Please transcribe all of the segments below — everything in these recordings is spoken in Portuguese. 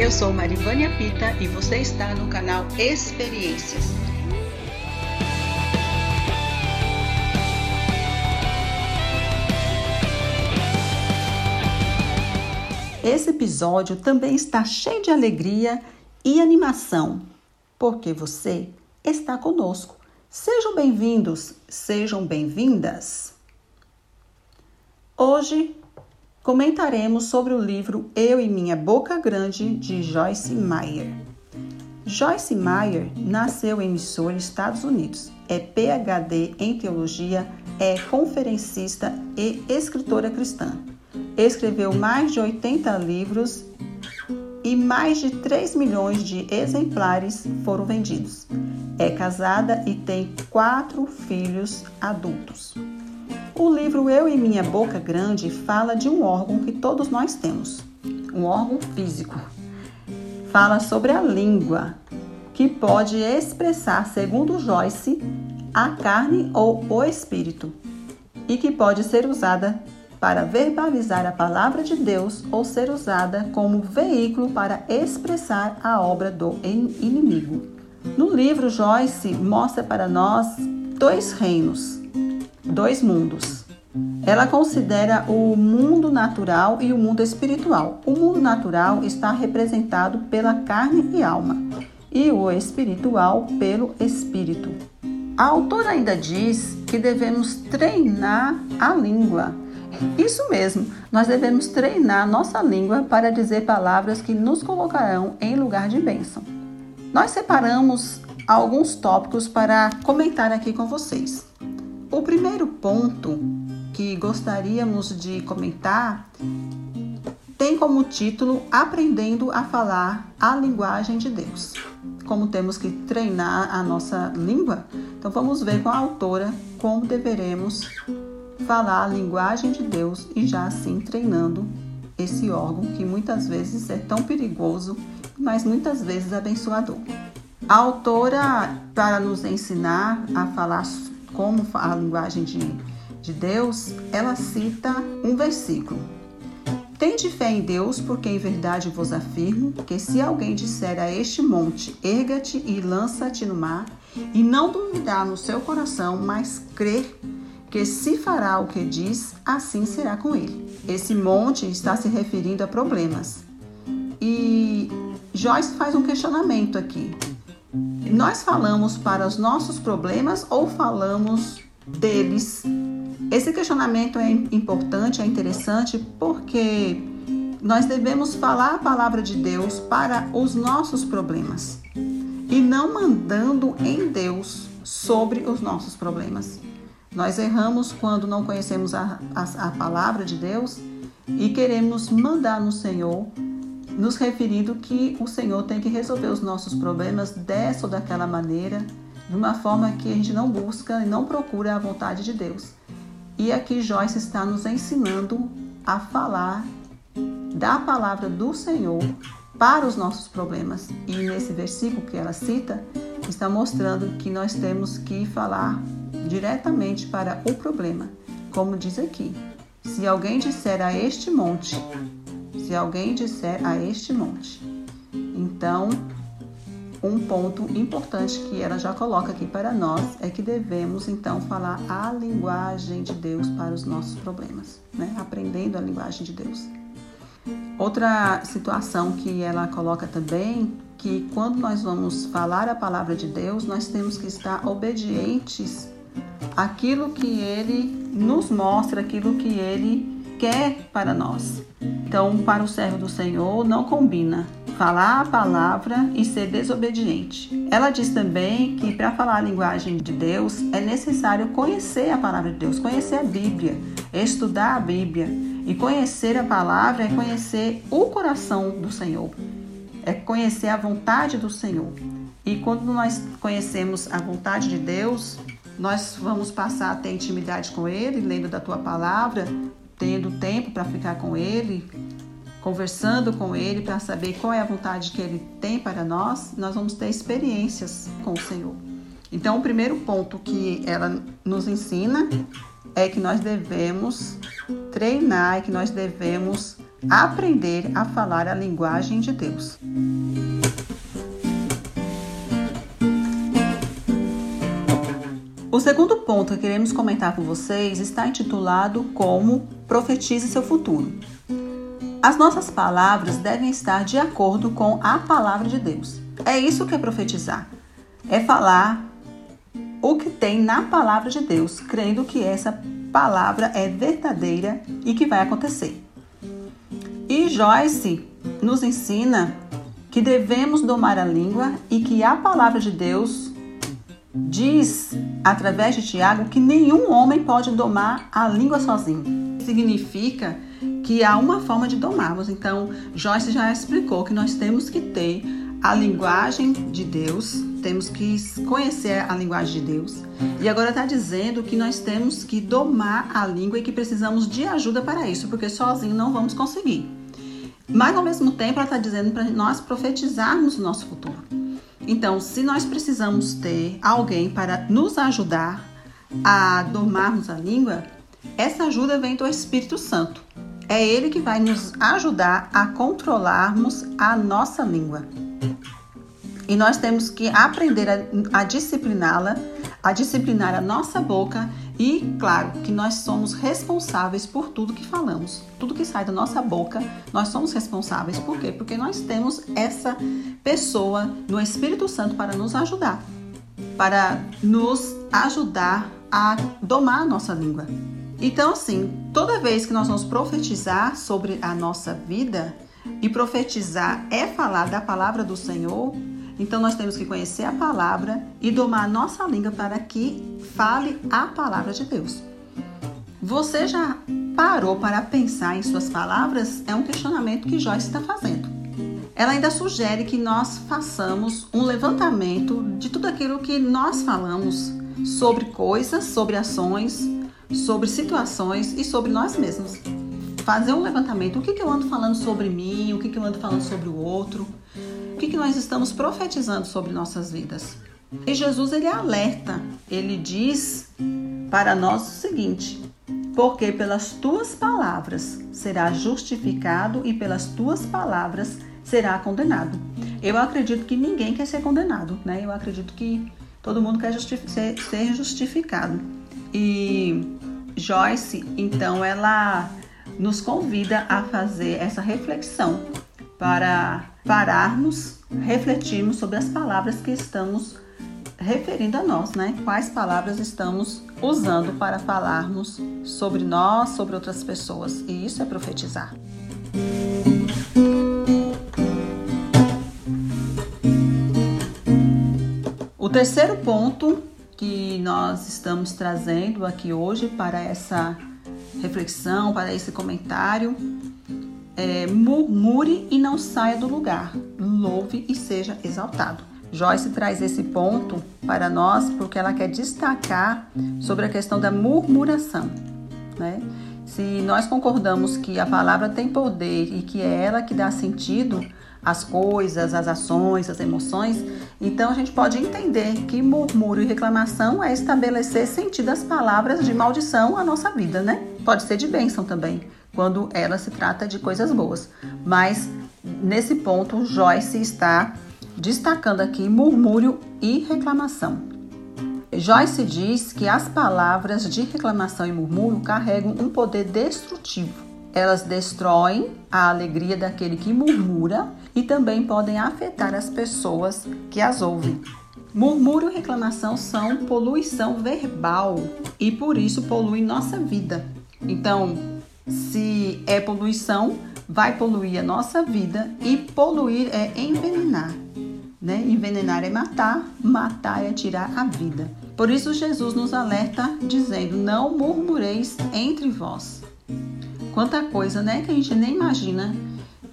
Eu sou Marivânia Pita e você está no canal Experiências. Esse episódio também está cheio de alegria e animação, porque você está conosco. Sejam bem-vindos, sejam bem-vindas. Hoje comentaremos sobre o livro Eu e Minha Boca Grande de Joyce Meyer. Joyce Meyer nasceu em Missouri, Estados Unidos. É PhD em teologia, é conferencista e escritora cristã. Escreveu mais de 80 livros e mais de 3 milhões de exemplares foram vendidos. É casada e tem quatro filhos adultos. O livro Eu e Minha Boca Grande fala de um órgão que todos nós temos, um órgão físico. Fala sobre a língua, que pode expressar, segundo Joyce, a carne ou o espírito, e que pode ser usada para verbalizar a palavra de Deus ou ser usada como veículo para expressar a obra do inimigo. No livro, Joyce mostra para nós dois reinos dois mundos. Ela considera o mundo natural e o mundo espiritual. O mundo natural está representado pela carne e alma, e o espiritual pelo espírito. A autora ainda diz que devemos treinar a língua. Isso mesmo, nós devemos treinar nossa língua para dizer palavras que nos colocarão em lugar de bênção. Nós separamos alguns tópicos para comentar aqui com vocês. O primeiro ponto que gostaríamos de comentar tem como título Aprendendo a Falar a Linguagem de Deus. Como temos que treinar a nossa língua, então vamos ver com a autora como deveremos falar a linguagem de Deus e já assim treinando esse órgão que muitas vezes é tão perigoso, mas muitas vezes abençoador. A autora, para nos ensinar a falar como a linguagem de, de Deus, ela cita um versículo. Tende fé em Deus, porque em verdade vos afirmo que se alguém disser a este monte, erga-te e lança-te no mar, e não duvidar no seu coração, mas crer que se fará o que diz, assim será com ele. Esse monte está se referindo a problemas. E Joyce faz um questionamento aqui. Nós falamos para os nossos problemas ou falamos deles? Esse questionamento é importante, é interessante porque nós devemos falar a palavra de Deus para os nossos problemas e não mandando em Deus sobre os nossos problemas. Nós erramos quando não conhecemos a, a, a palavra de Deus e queremos mandar no Senhor nos referindo que o Senhor tem que resolver os nossos problemas dessa ou daquela maneira, de uma forma que a gente não busca e não procura a vontade de Deus. E aqui Joyce está nos ensinando a falar da palavra do Senhor para os nossos problemas. E nesse versículo que ela cita, está mostrando que nós temos que falar diretamente para o problema. Como diz aqui: se alguém disser a este monte, se alguém disser a este monte. Então, um ponto importante que ela já coloca aqui para nós é que devemos então falar a linguagem de Deus para os nossos problemas, né? Aprendendo a linguagem de Deus. Outra situação que ela coloca também que quando nós vamos falar a palavra de Deus, nós temos que estar obedientes àquilo que ele nos mostra, aquilo que ele quer para nós. Então, para o servo do Senhor, não combina falar a palavra e ser desobediente. Ela diz também que para falar a linguagem de Deus é necessário conhecer a palavra de Deus, conhecer a Bíblia, estudar a Bíblia. E conhecer a palavra é conhecer o coração do Senhor, é conhecer a vontade do Senhor. E quando nós conhecemos a vontade de Deus, nós vamos passar a ter intimidade com Ele, lendo da tua palavra, tendo tempo para ficar com Ele, conversando com Ele para saber qual é a vontade que Ele tem para nós, nós vamos ter experiências com o Senhor. Então, o primeiro ponto que ela nos ensina é que nós devemos treinar, que nós devemos aprender a falar a linguagem de Deus. O segundo ponto que queremos comentar com vocês está intitulado como Profetize seu futuro. As nossas palavras devem estar de acordo com a palavra de Deus. É isso que é profetizar. É falar o que tem na palavra de Deus, crendo que essa palavra é verdadeira e que vai acontecer. E Joyce nos ensina que devemos domar a língua e que a palavra de Deus diz, através de Tiago, que nenhum homem pode domar a língua sozinho. Significa que há uma forma de domarmos. Então, Joyce já explicou que nós temos que ter a linguagem de Deus, temos que conhecer a linguagem de Deus. E agora está dizendo que nós temos que domar a língua e que precisamos de ajuda para isso, porque sozinho não vamos conseguir. Mas ao mesmo tempo, ela está dizendo para nós profetizarmos o nosso futuro. Então, se nós precisamos ter alguém para nos ajudar a domarmos a língua, essa ajuda vem do Espírito Santo. É ele que vai nos ajudar a controlarmos a nossa língua. E nós temos que aprender a, a discipliná-la, a disciplinar a nossa boca e, claro, que nós somos responsáveis por tudo que falamos. Tudo que sai da nossa boca, nós somos responsáveis. Por quê? Porque nós temos essa pessoa no Espírito Santo para nos ajudar, para nos ajudar a domar a nossa língua. Então, assim, toda vez que nós vamos profetizar sobre a nossa vida, e profetizar é falar da palavra do Senhor, então nós temos que conhecer a palavra e domar a nossa língua para que fale a palavra de Deus. Você já parou para pensar em suas palavras? É um questionamento que Joyce está fazendo. Ela ainda sugere que nós façamos um levantamento de tudo aquilo que nós falamos sobre coisas, sobre ações, sobre situações e sobre nós mesmos. Fazer um levantamento. O que, que eu ando falando sobre mim? O que, que eu ando falando sobre o outro? O que, que nós estamos profetizando sobre nossas vidas? E Jesus ele alerta, ele diz para nós o seguinte: porque pelas tuas palavras será justificado e pelas tuas palavras será condenado. Eu acredito que ninguém quer ser condenado, né? Eu acredito que todo mundo quer ser, ser justificado. E Joyce, então, ela nos convida a fazer essa reflexão para pararmos, refletirmos sobre as palavras que estamos referindo a nós, né? Quais palavras estamos usando para falarmos sobre nós, sobre outras pessoas. E isso é profetizar. O terceiro ponto que nós estamos trazendo aqui hoje para essa reflexão, para esse comentário, é, murmure e não saia do lugar, louve e seja exaltado. Joyce traz esse ponto para nós porque ela quer destacar sobre a questão da murmuração. Né? Se nós concordamos que a palavra tem poder e que é ela que dá sentido às coisas, às ações, às emoções, então a gente pode entender que murmúrio e reclamação é estabelecer sentido às palavras de maldição à nossa vida, né? Pode ser de bênção também quando ela se trata de coisas boas. Mas nesse ponto, Joyce está destacando aqui murmúrio e reclamação. Joyce diz que as palavras de reclamação e murmúrio carregam um poder destrutivo. Elas destroem a alegria daquele que murmura e também podem afetar as pessoas que as ouvem. Murmúrio e reclamação são poluição verbal e por isso poluem nossa vida. Então, se é poluição, vai poluir a nossa vida e poluir é envenenar. Né? Envenenar é matar, matar é tirar a vida. Por isso Jesus nos alerta dizendo: "Não murmureis entre vós". Quanta coisa, né, que a gente nem imagina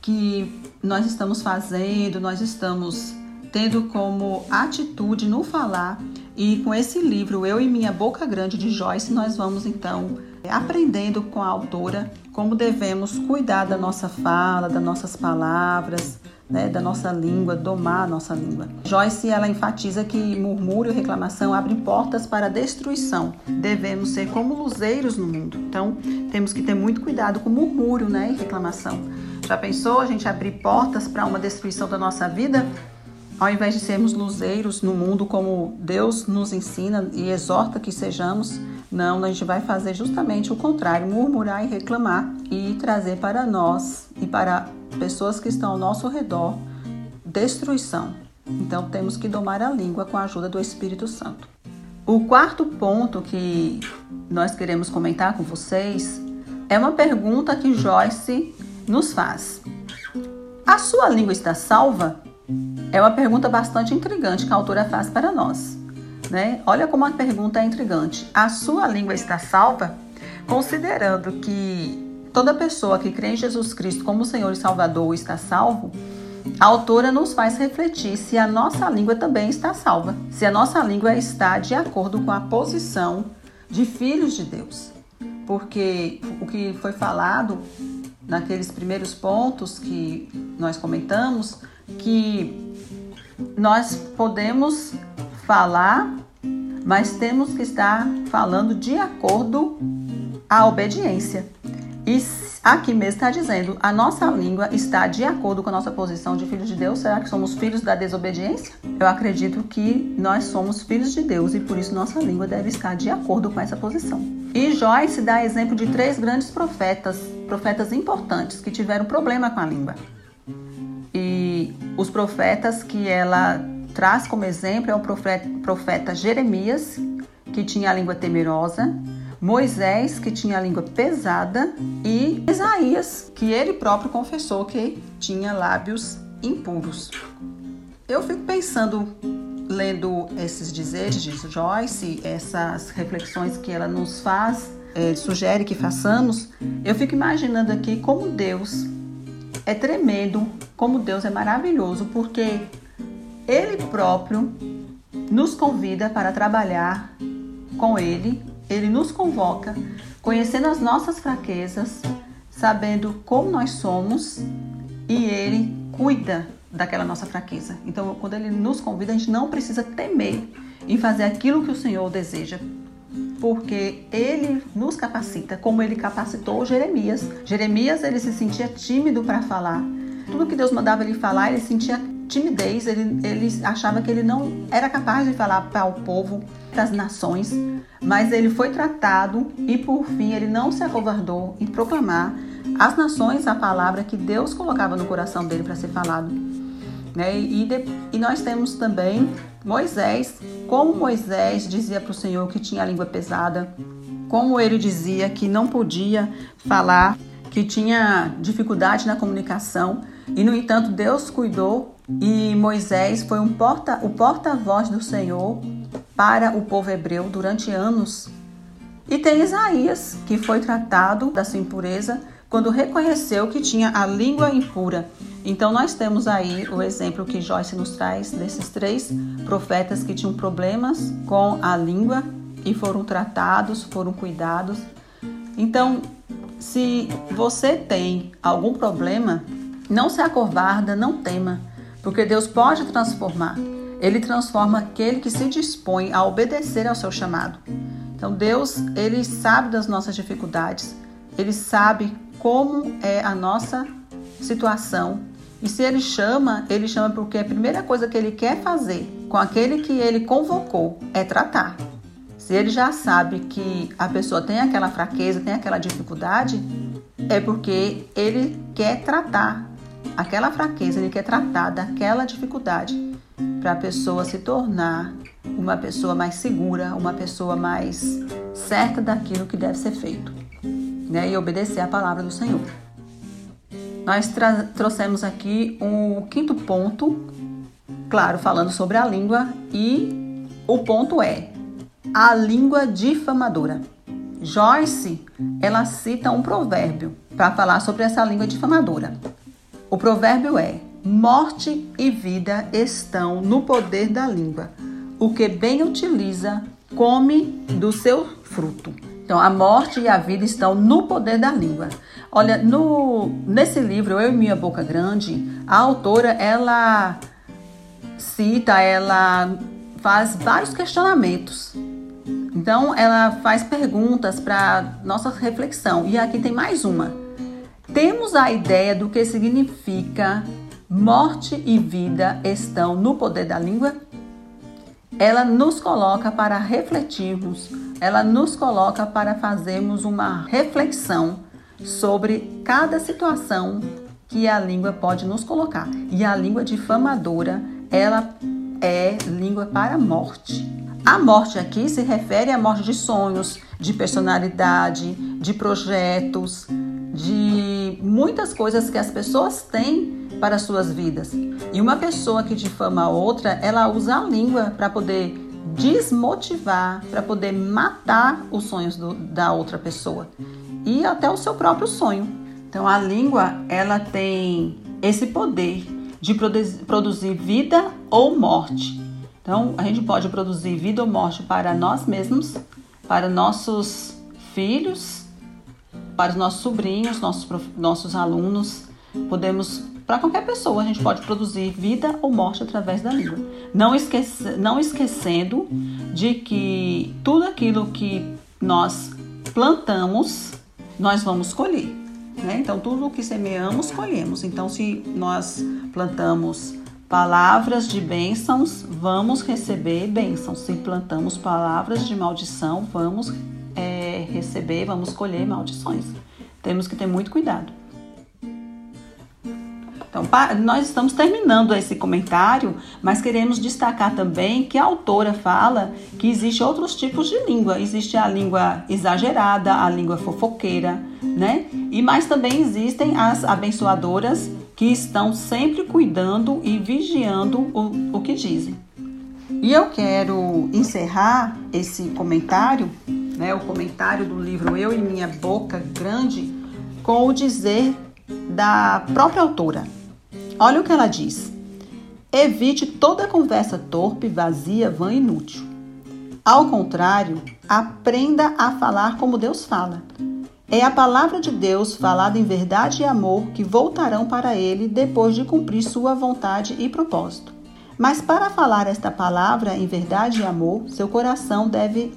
que nós estamos fazendo, nós estamos tendo como atitude no falar. E com esse livro, Eu e Minha Boca Grande de Joyce, nós vamos então aprendendo com a autora como devemos cuidar da nossa fala, das nossas palavras, né, da nossa língua, domar a nossa língua. Joyce ela enfatiza que murmúrio e reclamação abrem portas para a destruição. Devemos ser como luzeiros no mundo. Então, temos que ter muito cuidado com murmúrio né, e reclamação. Já pensou a gente abrir portas para uma destruição da nossa vida? Ao invés de sermos luzeiros no mundo como Deus nos ensina e exorta que sejamos, não, a gente vai fazer justamente o contrário, murmurar e reclamar e trazer para nós e para pessoas que estão ao nosso redor destruição. Então temos que domar a língua com a ajuda do Espírito Santo. O quarto ponto que nós queremos comentar com vocês é uma pergunta que Joyce nos faz. A sua língua está salva? É uma pergunta bastante intrigante que a autora faz para nós. Né? Olha como a pergunta é intrigante. A sua língua está salva? Considerando que toda pessoa que crê em Jesus Cristo como Senhor e Salvador está salvo, a autora nos faz refletir se a nossa língua também está salva, se a nossa língua está de acordo com a posição de filhos de Deus. Porque o que foi falado naqueles primeiros pontos que nós comentamos, que nós podemos falar, mas temos que estar falando de acordo à obediência. E aqui mesmo está dizendo, a nossa língua está de acordo com a nossa posição de filhos de Deus. Será que somos filhos da desobediência? Eu acredito que nós somos filhos de Deus e por isso nossa língua deve estar de acordo com essa posição. E Joyce dá exemplo de três grandes profetas, profetas importantes que tiveram problema com a língua. E os profetas que ela traz como exemplo é o profeta, profeta Jeremias, que tinha a língua temerosa, Moisés, que tinha a língua pesada, e Isaías, que ele próprio confessou que tinha lábios impuros. Eu fico pensando, lendo esses dizeres de Joyce, essas reflexões que ela nos faz, é, sugere que façamos, eu fico imaginando aqui como Deus é tremendo, como Deus é maravilhoso, porque Ele próprio nos convida para trabalhar com Ele, Ele nos convoca, conhecendo as nossas fraquezas, sabendo como nós somos e Ele cuida daquela nossa fraqueza. Então, quando Ele nos convida, a gente não precisa temer em fazer aquilo que o Senhor deseja, porque ele nos capacita, como ele capacitou Jeremias. Jeremias ele se sentia tímido para falar. Tudo que Deus mandava ele falar, ele sentia timidez, ele, ele achava que ele não era capaz de falar para o povo das nações, mas ele foi tratado e por fim ele não se acovardou em proclamar às nações a palavra que Deus colocava no coração dele para ser falado. Né? E, de, e nós temos também Moisés, como Moisés dizia para o Senhor que tinha a língua pesada, como ele dizia que não podia falar, que tinha dificuldade na comunicação, e no entanto Deus cuidou e Moisés foi um porta, o porta-voz do Senhor para o povo hebreu durante anos. E tem Isaías, que foi tratado da sua impureza quando reconheceu que tinha a língua impura. Então nós temos aí o exemplo que Joyce nos traz desses três profetas que tinham problemas com a língua e foram tratados, foram cuidados. Então, se você tem algum problema, não se acovarda, não tema, porque Deus pode transformar. Ele transforma aquele que se dispõe a obedecer ao seu chamado. Então Deus, ele sabe das nossas dificuldades, ele sabe como é a nossa situação. E se ele chama, ele chama porque a primeira coisa que ele quer fazer com aquele que ele convocou é tratar. Se ele já sabe que a pessoa tem aquela fraqueza, tem aquela dificuldade, é porque ele quer tratar aquela fraqueza, ele quer tratar daquela dificuldade para a pessoa se tornar uma pessoa mais segura, uma pessoa mais certa daquilo que deve ser feito né, e obedecer à palavra do Senhor. Nós trouxemos aqui um quinto ponto, claro, falando sobre a língua, e o ponto é a língua difamadora. Joyce, ela cita um provérbio para falar sobre essa língua difamadora. O provérbio é: Morte e vida estão no poder da língua. O que bem utiliza, come do seu fruto. Então, a morte e a vida estão no poder da língua. Olha, no, nesse livro, Eu e Minha Boca Grande, a autora, ela cita, ela faz vários questionamentos. Então, ela faz perguntas para nossa reflexão. E aqui tem mais uma. Temos a ideia do que significa morte e vida estão no poder da língua? Ela nos coloca para refletirmos, ela nos coloca para fazermos uma reflexão sobre cada situação que a língua pode nos colocar. E a língua difamadora, ela é língua para a morte. A morte aqui se refere à morte de sonhos, de personalidade, de projetos, de muitas coisas que as pessoas têm para suas vidas. E uma pessoa que difama a outra, ela usa a língua para poder desmotivar, para poder matar os sonhos do, da outra pessoa e até o seu próprio sonho. Então a língua, ela tem esse poder de produzir vida ou morte. Então a gente pode produzir vida ou morte para nós mesmos, para nossos filhos, para os nossos sobrinhos, nossos, nossos alunos. Podemos, para qualquer pessoa, a gente pode produzir vida ou morte através da língua. Não, esquece, não esquecendo de que tudo aquilo que nós plantamos, nós vamos colher. Né? Então, tudo o que semeamos, colhemos. Então, se nós plantamos palavras de bênçãos, vamos receber bênçãos. Se plantamos palavras de maldição, vamos é, receber, vamos colher maldições. Temos que ter muito cuidado. Então, nós estamos terminando esse comentário, mas queremos destacar também que a autora fala que existe outros tipos de língua. Existe a língua exagerada, a língua fofoqueira, né? E mais também existem as abençoadoras que estão sempre cuidando e vigiando o, o que dizem. E eu quero encerrar esse comentário né, o comentário do livro Eu e Minha Boca Grande, com o dizer da própria autora. Olha o que ela diz. Evite toda conversa torpe, vazia, vã e inútil. Ao contrário, aprenda a falar como Deus fala. É a palavra de Deus, falada em verdade e amor, que voltarão para ele depois de cumprir sua vontade e propósito. Mas para falar esta palavra em verdade e amor, seu coração deve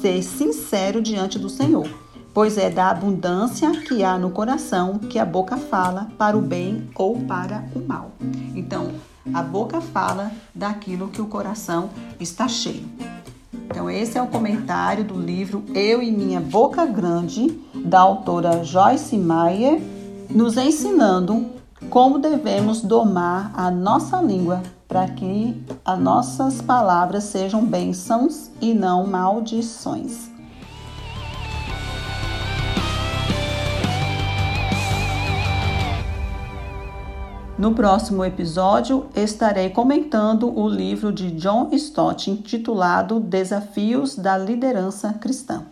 ser sincero diante do Senhor, pois é da abundância que há no coração que a boca fala para o bem ou para o mal. Então, a boca fala daquilo que o coração está cheio. Então, esse é o comentário do livro Eu e Minha Boca Grande, da autora Joyce Meyer, nos ensinando como devemos domar a nossa língua para que as nossas palavras sejam bênçãos e não maldições. No próximo episódio, estarei comentando o livro de John Stott intitulado Desafios da Liderança Cristã.